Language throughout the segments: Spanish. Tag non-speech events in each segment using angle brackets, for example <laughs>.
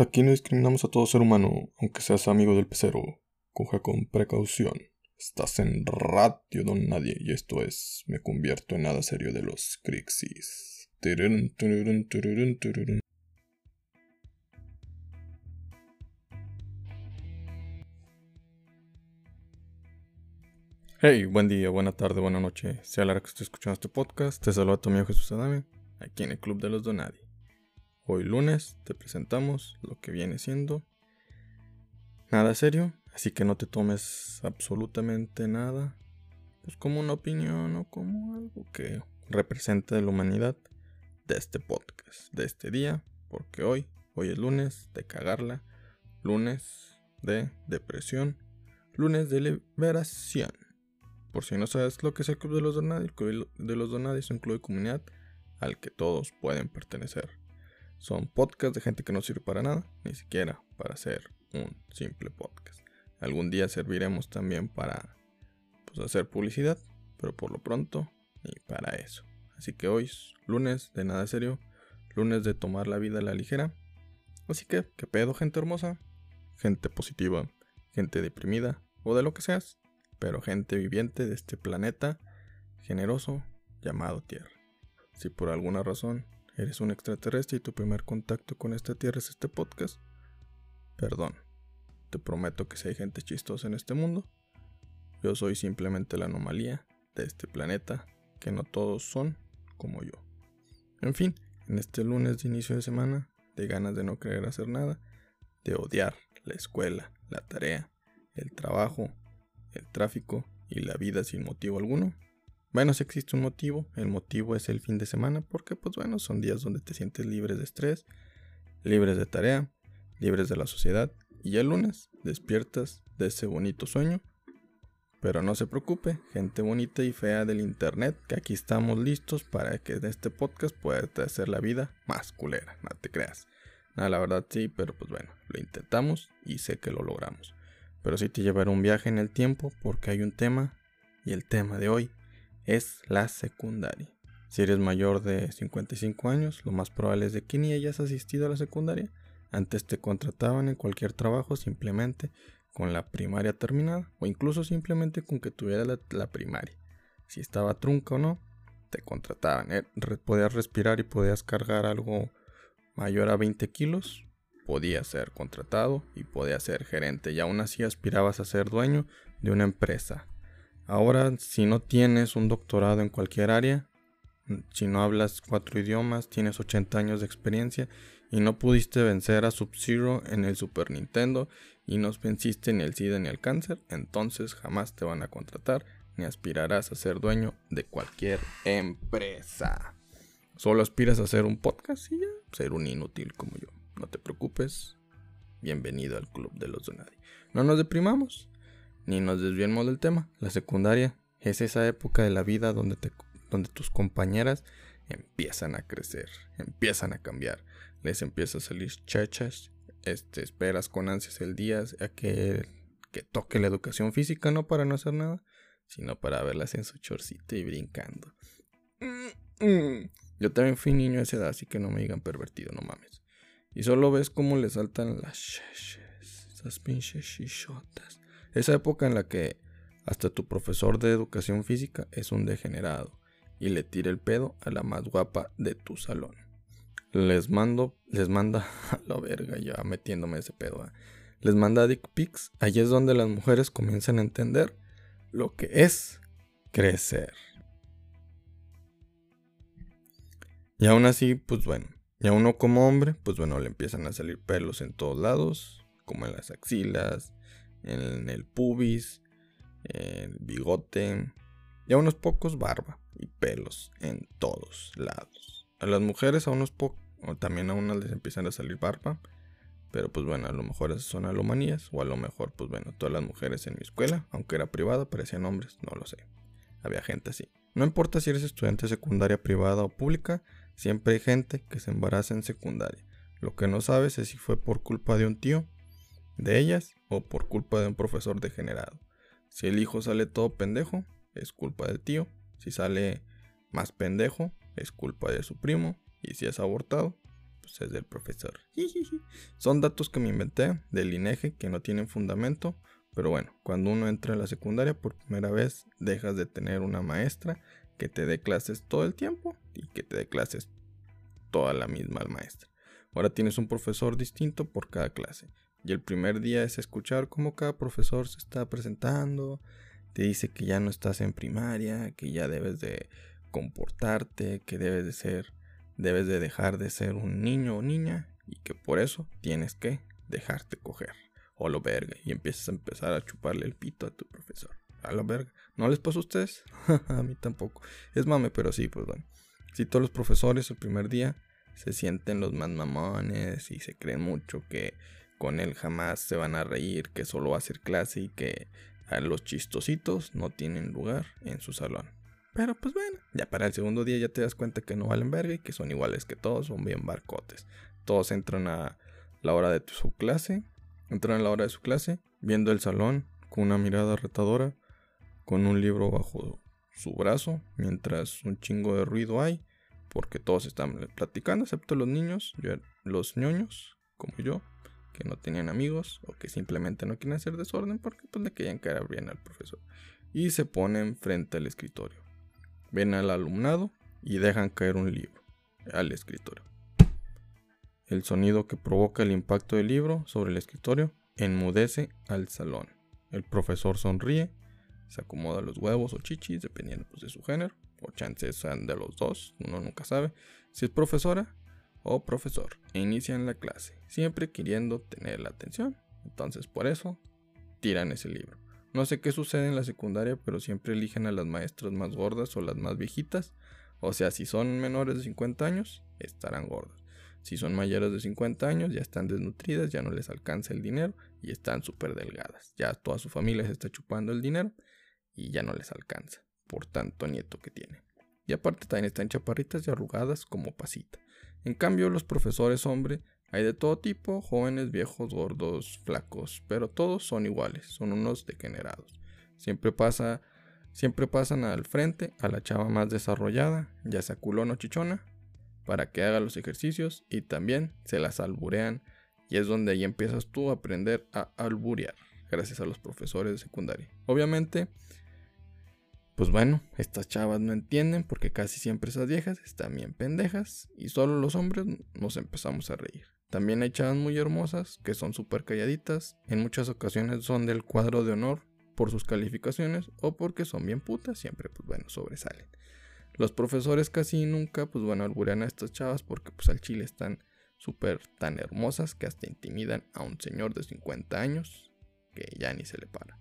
Aquí no discriminamos a todo ser humano, aunque seas amigo del pecero. Coge con precaución. Estás en Radio Don Nadie y esto es Me convierto en nada serio de los Crixis. Hey, buen día, buena tarde, buena noche. Sea la hora que estés escuchando este podcast, te saluda tu amigo Jesús Adame, aquí en el Club de los Donadi. Hoy lunes te presentamos lo que viene siendo nada serio, así que no te tomes absolutamente nada pues como una opinión o como algo que represente la humanidad de este podcast, de este día, porque hoy, hoy es lunes de cagarla, lunes de depresión, lunes de liberación. Por si no sabes lo que es el Club de los Donadis, el Club de los Donadis es un club de comunidad al que todos pueden pertenecer. Son podcasts de gente que no sirve para nada, ni siquiera para hacer un simple podcast. Algún día serviremos también para pues, hacer publicidad, pero por lo pronto ni para eso. Así que hoy es lunes de nada serio, lunes de tomar la vida a la ligera. Así que, ¿qué pedo, gente hermosa? Gente positiva, gente deprimida o de lo que seas, pero gente viviente de este planeta generoso llamado Tierra. Si por alguna razón eres un extraterrestre y tu primer contacto con esta tierra es este podcast, perdón. Te prometo que si hay gente chistosa en este mundo, yo soy simplemente la anomalía de este planeta, que no todos son como yo. En fin, en este lunes de inicio de semana, de ganas de no querer hacer nada, de odiar la escuela, la tarea, el trabajo, el tráfico y la vida sin motivo alguno, bueno, si existe un motivo, el motivo es el fin de semana porque pues bueno, son días donde te sientes libre de estrés, libres de tarea, libres de la sociedad y el lunes despiertas de ese bonito sueño. Pero no se preocupe, gente bonita y fea del internet, que aquí estamos listos para que en este podcast pueda hacer la vida más culera, no te creas. Nada, la verdad sí, pero pues bueno, lo intentamos y sé que lo logramos. Pero sí te llevará un viaje en el tiempo porque hay un tema y el tema de hoy es la secundaria. Si eres mayor de 55 años, lo más probable es de que ni hayas asistido a la secundaria. Antes te contrataban en cualquier trabajo simplemente con la primaria terminada o incluso simplemente con que tuvieras la, primaria. Si estaba trunca o no, te contrataban. Eh, podías respirar y podías cargar algo mayor a 20 kilos, podías ser contratado y podías ser gerente. Y aún así aspirabas a ser dueño de una empresa Ahora, si no tienes un doctorado en cualquier área, si no hablas cuatro idiomas, tienes 80 años de experiencia y no pudiste vencer a Sub-Zero en el Super Nintendo y no venciste ni el SIDA ni el cáncer, entonces jamás te van a contratar ni aspirarás a ser dueño de cualquier empresa. Solo aspiras a hacer un podcast y ya, ser un inútil como yo. No te preocupes. Bienvenido al club de los donadie. No nos deprimamos ni nos desviemos del tema. La secundaria es esa época de la vida donde, te, donde tus compañeras empiezan a crecer, empiezan a cambiar, les empieza a salir chachas, este, esperas con ansias el día a que, que toque la educación física, no para no hacer nada, sino para verlas en su chorcito y brincando. Yo también fui niño a esa edad, así que no me digan pervertido, no mames. Y solo ves cómo le saltan las esas pinches chichotas. Esa época en la que hasta tu profesor de educación física es un degenerado y le tira el pedo a la más guapa de tu salón. Les mando, les manda <laughs> a la verga ya metiéndome ese pedo. ¿eh? Les manda dick pics. Allí es donde las mujeres comienzan a entender lo que es crecer. Y aún así, pues bueno, y a uno como hombre, pues bueno, le empiezan a salir pelos en todos lados, como en las axilas, en el pubis, el bigote y a unos pocos barba y pelos en todos lados. A las mujeres a unos pocos, también a unas les empiezan a salir barba, pero pues bueno, a lo mejor esas son alomanías o a lo mejor pues bueno, todas las mujeres en mi escuela, aunque era privada, parecían hombres, no lo sé. Había gente así. No importa si eres estudiante de secundaria privada o pública, siempre hay gente que se embaraza en secundaria. Lo que no sabes es si fue por culpa de un tío de ellas o por culpa de un profesor degenerado. Si el hijo sale todo pendejo, es culpa del tío. Si sale más pendejo, es culpa de su primo. Y si es abortado, pues es del profesor. <laughs> Son datos que me inventé del INEGE que no tienen fundamento, pero bueno, cuando uno entra en la secundaria por primera vez, dejas de tener una maestra que te dé clases todo el tiempo y que te dé clases toda la misma maestra. Ahora tienes un profesor distinto por cada clase. Y el primer día es escuchar cómo cada profesor se está presentando, te dice que ya no estás en primaria, que ya debes de comportarte, que debes de ser, debes de dejar de ser un niño o niña y que por eso tienes que dejarte coger. O lo verga, y empiezas a empezar a chuparle el pito a tu profesor. A lo verga. ¿No les pasa a ustedes? <laughs> a mí tampoco. Es mame, pero sí, pues bueno. Si todos los profesores el primer día se sienten los más mamones y se creen mucho que con él jamás se van a reír, que solo va a hacer clase y que a los chistositos no tienen lugar en su salón. Pero pues bueno, ya para el segundo día ya te das cuenta que no valen verga y que son iguales que todos, son bien barcotes. Todos entran a la hora de su clase, entran a la hora de su clase, viendo el salón con una mirada retadora, con un libro bajo su brazo, mientras un chingo de ruido hay, porque todos están platicando, excepto los niños, los ñoños, como yo, que no tenían amigos o que simplemente no quieren hacer desorden porque pues le querían caer bien al profesor. Y se ponen frente al escritorio. Ven al alumnado y dejan caer un libro al escritorio. El sonido que provoca el impacto del libro sobre el escritorio enmudece al salón. El profesor sonríe, se acomoda los huevos o chichis, dependiendo pues, de su género, o chances sean de los dos, uno nunca sabe. Si es profesora o profesor, e inician la clase, siempre queriendo tener la atención. Entonces por eso tiran ese libro. No sé qué sucede en la secundaria, pero siempre eligen a las maestras más gordas o las más viejitas. O sea, si son menores de 50 años, estarán gordas. Si son mayores de 50 años, ya están desnutridas, ya no les alcanza el dinero y están súper delgadas. Ya toda su familia se está chupando el dinero y ya no les alcanza por tanto nieto que tienen. Y aparte también están chaparritas y arrugadas como pasita. En cambio, los profesores hombre hay de todo tipo, jóvenes, viejos, gordos, flacos, pero todos son iguales, son unos degenerados. Siempre pasa, siempre pasan al frente a la chava más desarrollada, ya sea culón o chichona, para que haga los ejercicios y también se las alburean y es donde ahí empiezas tú a aprender a alburear, gracias a los profesores de secundaria. Obviamente, pues bueno, estas chavas no entienden porque casi siempre esas viejas están bien pendejas y solo los hombres nos empezamos a reír. También hay chavas muy hermosas que son súper calladitas, en muchas ocasiones son del cuadro de honor por sus calificaciones o porque son bien putas, siempre pues bueno, sobresalen. Los profesores casi nunca pues bueno, alburean a estas chavas porque pues al chile están súper tan hermosas que hasta intimidan a un señor de 50 años que ya ni se le para.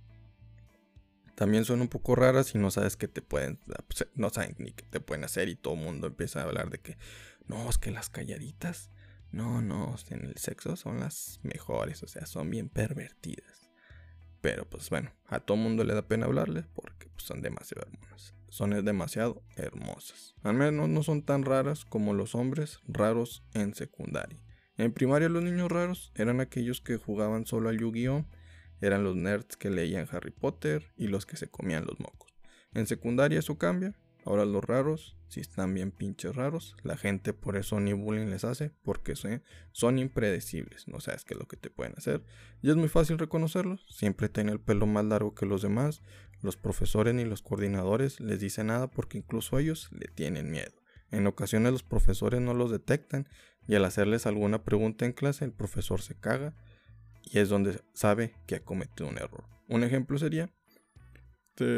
También son un poco raras y no sabes qué te pueden, pues, no saben ni qué te pueden hacer y todo el mundo empieza a hablar de que no, es que las calladitas no, no, en el sexo son las mejores, o sea, son bien pervertidas. Pero pues bueno, a todo mundo le da pena hablarles porque pues, son demasiado hermosas. Son demasiado hermosas. Al menos no son tan raras como los hombres raros en secundaria. En primaria los niños raros eran aquellos que jugaban solo al Yu-Gi-Oh! Eran los nerds que leían Harry Potter y los que se comían los mocos. En secundaria eso cambia Ahora los raros, si están bien pinches raros, la gente por eso ni bullying les hace, porque son impredecibles, no sabes qué es lo que te pueden hacer. Y es muy fácil reconocerlos, siempre tienen el pelo más largo que los demás, los profesores ni los coordinadores les dicen nada porque incluso ellos le tienen miedo. En ocasiones los profesores no los detectan y al hacerles alguna pregunta en clase el profesor se caga y es donde sabe que ha cometido un error. Un ejemplo sería,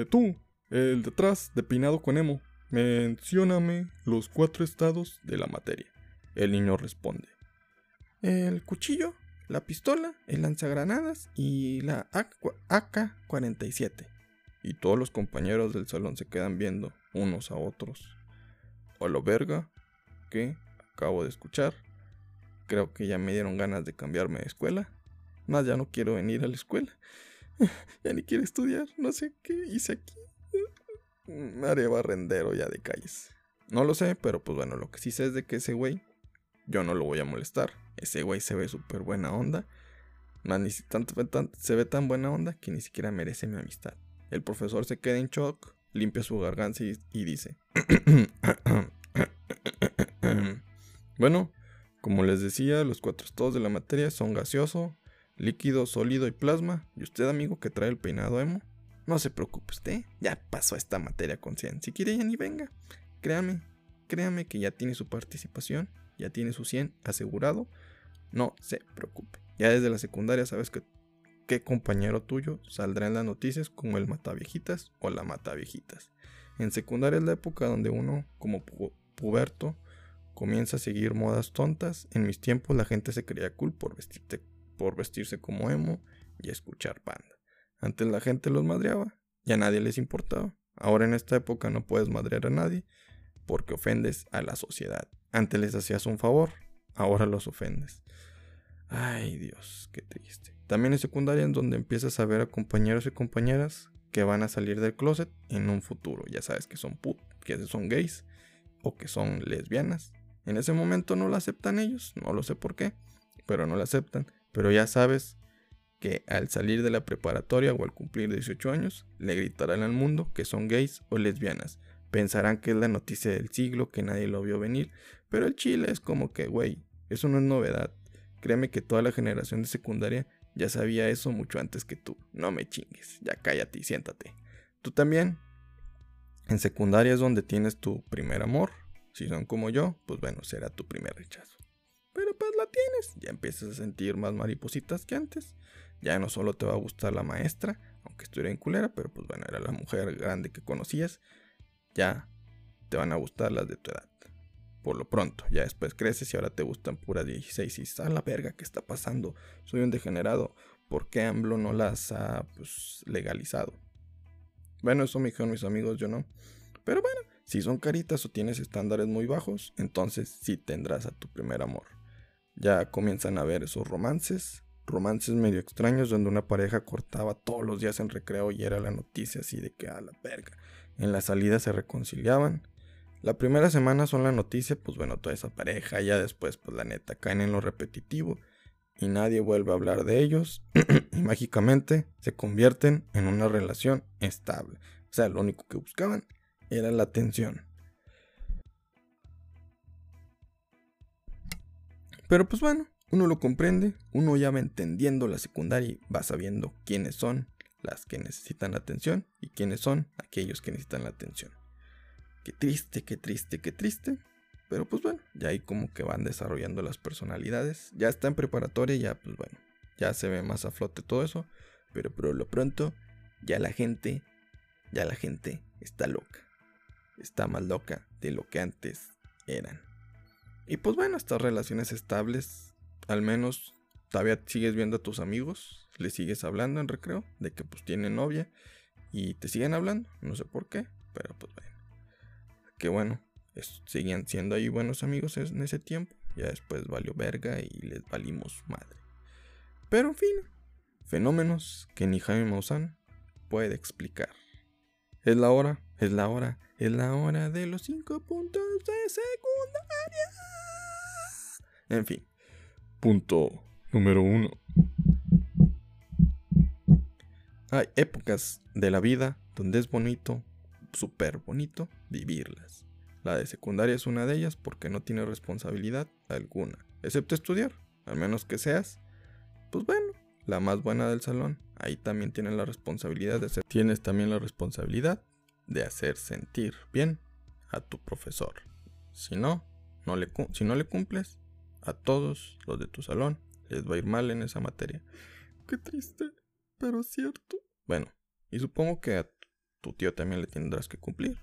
tú, el de atrás, de peinado con emo. Mencióname los cuatro estados de la materia. El niño responde. El cuchillo, la pistola, el lanzagranadas y la AK-47. Y todos los compañeros del salón se quedan viendo unos a otros. O lo verga que acabo de escuchar. Creo que ya me dieron ganas de cambiarme de escuela. Más ya no quiero venir a la escuela. <laughs> ya ni quiero estudiar. No sé qué hice aquí. Me haré barrendero ya de calles. No lo sé, pero pues bueno, lo que sí sé es de que ese güey, yo no lo voy a molestar. Ese güey se ve súper buena onda. Más ni tanto, se ve tan buena onda que ni siquiera merece mi amistad. El profesor se queda en shock, limpia su garganta y, y dice: <coughs> Bueno, Como les decía, los cuatro estados de la materia son gaseoso, líquido, sólido y plasma. Y usted, amigo que trae el peinado emo, no se preocupe usted, ya pasó esta materia con 100. Si quiere ya ni venga. Créame, créame que ya tiene su participación, ya tiene su 100 asegurado. No se preocupe. Ya desde la secundaria sabes que qué compañero tuyo saldrá en las noticias como el mataviejitas o la mataviejitas. En secundaria es la época donde uno, como puberto, comienza a seguir modas tontas. En mis tiempos la gente se creía cool por, por vestirse como emo y escuchar banda. Antes la gente los madreaba y a nadie les importaba. Ahora en esta época no puedes madrear a nadie porque ofendes a la sociedad. Antes les hacías un favor, ahora los ofendes. Ay Dios, qué triste. También en secundaria en donde empiezas a ver a compañeros y compañeras que van a salir del closet en un futuro. Ya sabes que son put, que son gays o que son lesbianas. En ese momento no lo aceptan ellos, no lo sé por qué, pero no lo aceptan. Pero ya sabes que al salir de la preparatoria o al cumplir 18 años, le gritarán al mundo que son gays o lesbianas. Pensarán que es la noticia del siglo, que nadie lo vio venir, pero el chile es como que, güey, eso no es novedad. Créeme que toda la generación de secundaria ya sabía eso mucho antes que tú. No me chingues, ya cállate y siéntate. Tú también. En secundaria es donde tienes tu primer amor. Si son como yo, pues bueno, será tu primer rechazo. Tienes, ya empiezas a sentir más maripositas que antes. Ya no solo te va a gustar la maestra, aunque estuviera en culera, pero pues bueno, era la mujer grande que conocías. Ya te van a gustar las de tu edad. Por lo pronto, ya después creces y ahora te gustan puras 16 y a la verga, ¿qué está pasando? Soy un degenerado. ¿Por qué AMLO no las ha pues, legalizado? Bueno, eso me dijeron mis amigos, yo no. Pero bueno, si son caritas o tienes estándares muy bajos, entonces sí tendrás a tu primer amor. Ya comienzan a ver esos romances, romances medio extraños donde una pareja cortaba todos los días en recreo y era la noticia así de que a la verga. En la salida se reconciliaban. La primera semana son la noticia, pues bueno, toda esa pareja, ya después pues la neta caen en lo repetitivo y nadie vuelve a hablar de ellos <clears throat> y mágicamente se convierten en una relación estable. O sea, lo único que buscaban era la atención. Pero pues bueno, uno lo comprende, uno ya va entendiendo la secundaria y va sabiendo quiénes son las que necesitan atención y quiénes son aquellos que necesitan la atención. Qué triste, qué triste, qué triste. Pero pues bueno, ya ahí como que van desarrollando las personalidades. Ya está en preparatoria, ya pues bueno, ya se ve más a flote todo eso. Pero por lo pronto, ya la gente, ya la gente está loca. Está más loca de lo que antes eran. Y pues bueno, estas relaciones estables, al menos todavía sigues viendo a tus amigos, le sigues hablando en recreo de que pues tienen novia y te siguen hablando, no sé por qué, pero pues bueno. Que bueno, siguen siendo ahí buenos amigos en ese tiempo. Ya después valió verga y les valimos madre. Pero en fin, fenómenos que ni Jaime Maussan puede explicar. Es la hora, es la hora, es la hora de los cinco puntos de secundaria. En fin, punto número uno. Hay épocas de la vida donde es bonito, súper bonito, vivirlas. La de secundaria es una de ellas porque no tiene responsabilidad alguna, excepto estudiar, al menos que seas, pues bueno, la más buena del salón. Ahí también tienes la responsabilidad de hacer, tienes también la responsabilidad de hacer sentir bien a tu profesor. Si no, no le, si no le cumples, a todos los de tu salón les va a ir mal en esa materia. Qué triste, pero cierto. Bueno, y supongo que a tu tío también le tendrás que cumplir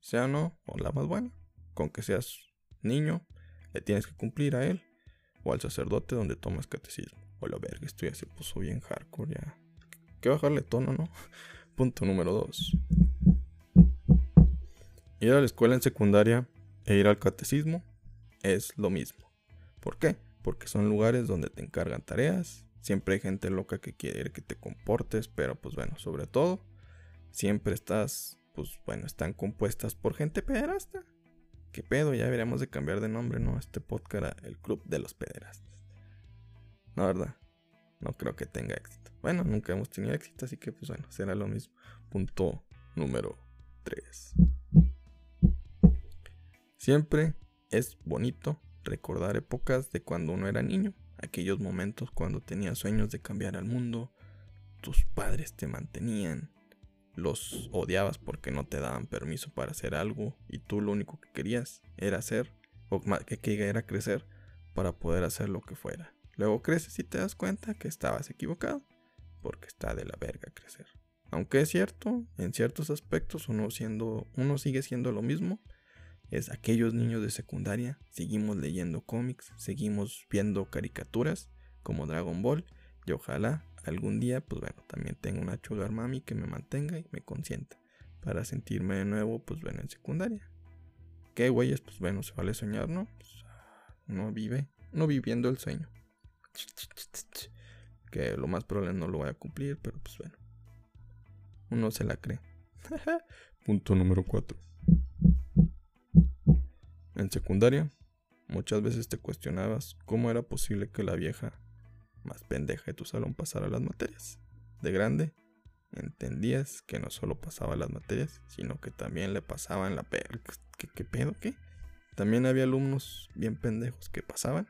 sea no, o la más buena. Con que seas niño, le tienes que cumplir a él o al sacerdote donde tomas catecismo. O la verga, esto ya se puso bien hardcore ya. Que bajarle tono, ¿no? <laughs> Punto número 2. Ir a la escuela en secundaria e ir al catecismo es lo mismo. ¿Por qué? Porque son lugares donde te encargan tareas. Siempre hay gente loca que quiere que te comportes, pero pues bueno, sobre todo, siempre estás pues bueno, están compuestas por gente pederasta. ¿Qué pedo? Ya deberíamos de cambiar de nombre, ¿no? Este podcast el Club de los Pederastas. No, ¿verdad? No creo que tenga éxito. Bueno, nunca hemos tenido éxito, así que pues bueno, será lo mismo. Punto número 3. Siempre es bonito recordar épocas de cuando uno era niño, aquellos momentos cuando tenías sueños de cambiar al mundo, tus padres te mantenían, los odiabas porque no te daban permiso para hacer algo y tú lo único que querías era hacer, o que, que era crecer para poder hacer lo que fuera. Luego creces y te das cuenta que estabas equivocado, porque está de la verga crecer. Aunque es cierto, en ciertos aspectos uno, siendo, uno sigue siendo lo mismo, es aquellos niños de secundaria, seguimos leyendo cómics, seguimos viendo caricaturas como Dragon Ball y ojalá algún día, pues bueno, también tenga una sugar mami que me mantenga y me consienta para sentirme de nuevo, pues bueno, en secundaria. ¿Qué güeyes? Pues bueno, se vale soñar, ¿no? Pues, no vive, no viviendo el sueño. Que lo más probable no lo voy a cumplir, pero pues bueno. Uno se la cree. <laughs> Punto número 4. En secundaria, muchas veces te cuestionabas cómo era posible que la vieja más pendeja de tu salón pasara las materias. De grande, entendías que no solo pasaba las materias, sino que también le pasaban la pe ¿Qué, ¿Qué, pedo? ¿Qué? También había alumnos bien pendejos que pasaban.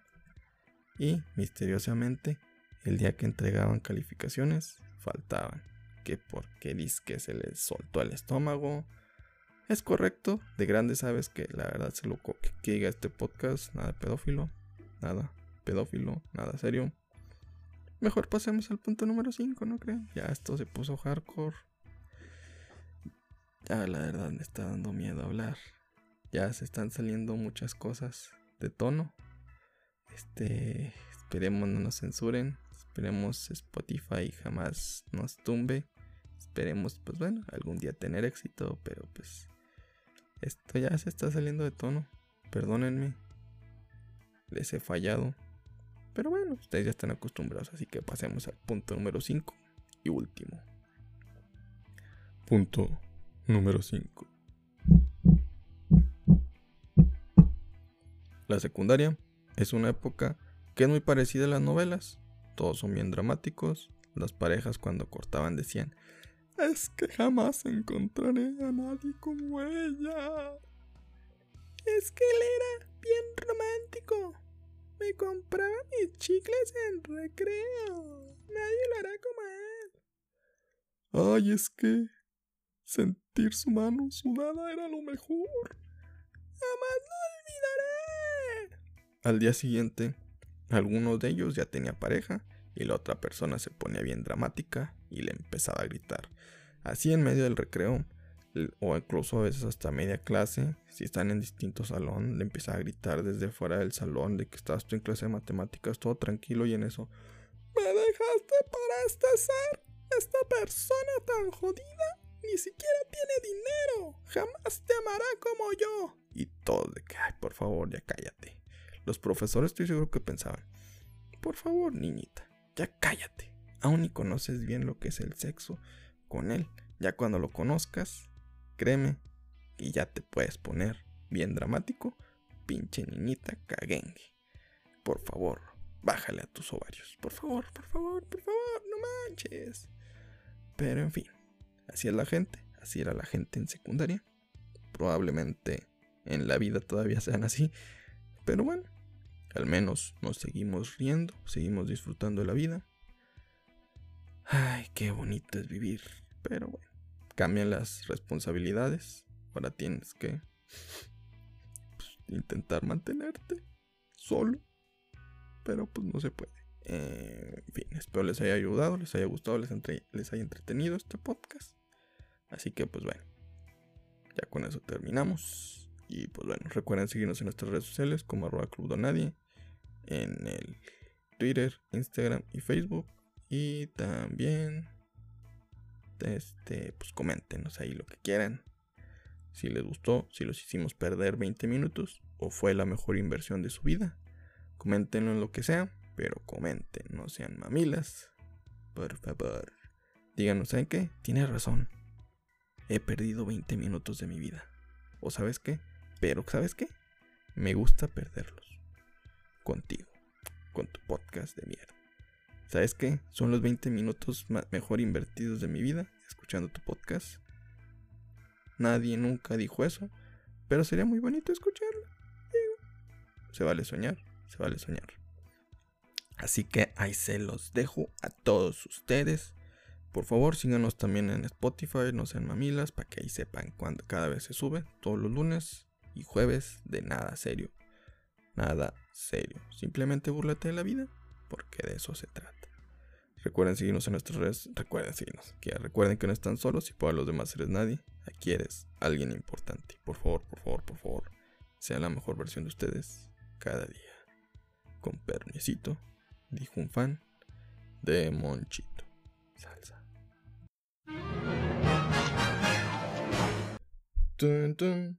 Y, misteriosamente, el día que entregaban calificaciones, faltaban. Que porque que se les soltó el estómago. Es correcto, de grande sabes que la verdad se lo que, que diga este podcast, nada pedófilo, nada pedófilo, nada serio. Mejor pasemos al punto número 5, ¿no creen? Ya esto se puso hardcore. Ya la verdad me está dando miedo hablar. Ya se están saliendo muchas cosas de tono. Este, esperemos no nos censuren. Esperemos Spotify jamás nos tumbe. Esperemos, pues bueno, algún día tener éxito, pero pues esto ya se está saliendo de tono. Perdónenme. Les he fallado. Pero bueno, ustedes ya están acostumbrados, así que pasemos al punto número 5 y último. Punto número 5. La secundaria es una época que es muy parecida a las novelas. Todos son bien dramáticos. Las parejas cuando cortaban decían, es que jamás encontraré a nadie como ella. Es que él era bien romántico. Me compraba mis chicles en recreo. Nadie lo hará como él. Ay, es que sentir su mano sudada era lo mejor. Jamás lo olvidaré. Al día siguiente, alguno de ellos ya tenía pareja y la otra persona se ponía bien dramática y le empezaba a gritar. Así en medio del recreo, o incluso a veces hasta media clase, si están en distintos salón, le empieza a gritar desde fuera del salón de que estás tú en clase de matemáticas, todo tranquilo y en eso. ¿Me dejaste para este ser? Esta persona tan jodida ni siquiera tiene dinero. Jamás te amará como yo. Y todo de que, ay, por favor, ya cállate. Los profesores estoy seguro que pensaban, por favor, niñita, ya cállate. Aún ni conoces bien lo que es el sexo con él. Ya cuando lo conozcas, Créeme y ya te puedes poner bien dramático, pinche niñita caguengue. Por favor, bájale a tus ovarios. Por favor, por favor, por favor, no manches. Pero en fin, así es la gente, así era la gente en secundaria. Probablemente en la vida todavía sean así. Pero bueno, al menos nos seguimos riendo, seguimos disfrutando de la vida. Ay, qué bonito es vivir. Pero bueno cambian las responsabilidades. Ahora tienes que pues, intentar mantenerte solo. Pero pues no se puede. Eh, en fin, espero les haya ayudado, les haya gustado, les, les haya entretenido este podcast. Así que pues bueno, ya con eso terminamos. Y pues bueno, recuerden seguirnos en nuestras redes sociales como arroba club nadie. En el Twitter, Instagram y Facebook. Y también este, pues coméntenos ahí lo que quieran. Si les gustó, si los hicimos perder 20 minutos o fue la mejor inversión de su vida. Coméntenlo en lo que sea, pero comenten, no sean mamilas. Por favor. Díganos, ¿saben qué? Tienes razón. He perdido 20 minutos de mi vida. ¿O sabes qué? Pero ¿sabes qué? Me gusta perderlos. Contigo. Con tu podcast de mierda. ¿Sabes qué? Son los 20 minutos mejor invertidos de mi vida escuchando tu podcast. Nadie nunca dijo eso, pero sería muy bonito escucharlo. se vale soñar, se vale soñar. Así que ahí se los dejo a todos ustedes. Por favor, síganos también en Spotify, no sean mamilas, para que ahí sepan cuando cada vez se sube, todos los lunes y jueves de nada serio. Nada serio. Simplemente burlate de la vida, porque de eso se trata. Recuerden seguirnos en nuestras redes. Recuerden seguirnos. Que recuerden que no están solos y para los demás eres nadie. Aquí eres alguien importante. Por favor, por favor, por favor. Sea la mejor versión de ustedes cada día. Con permisito, dijo un fan de Monchito. Salsa. Tun, tun.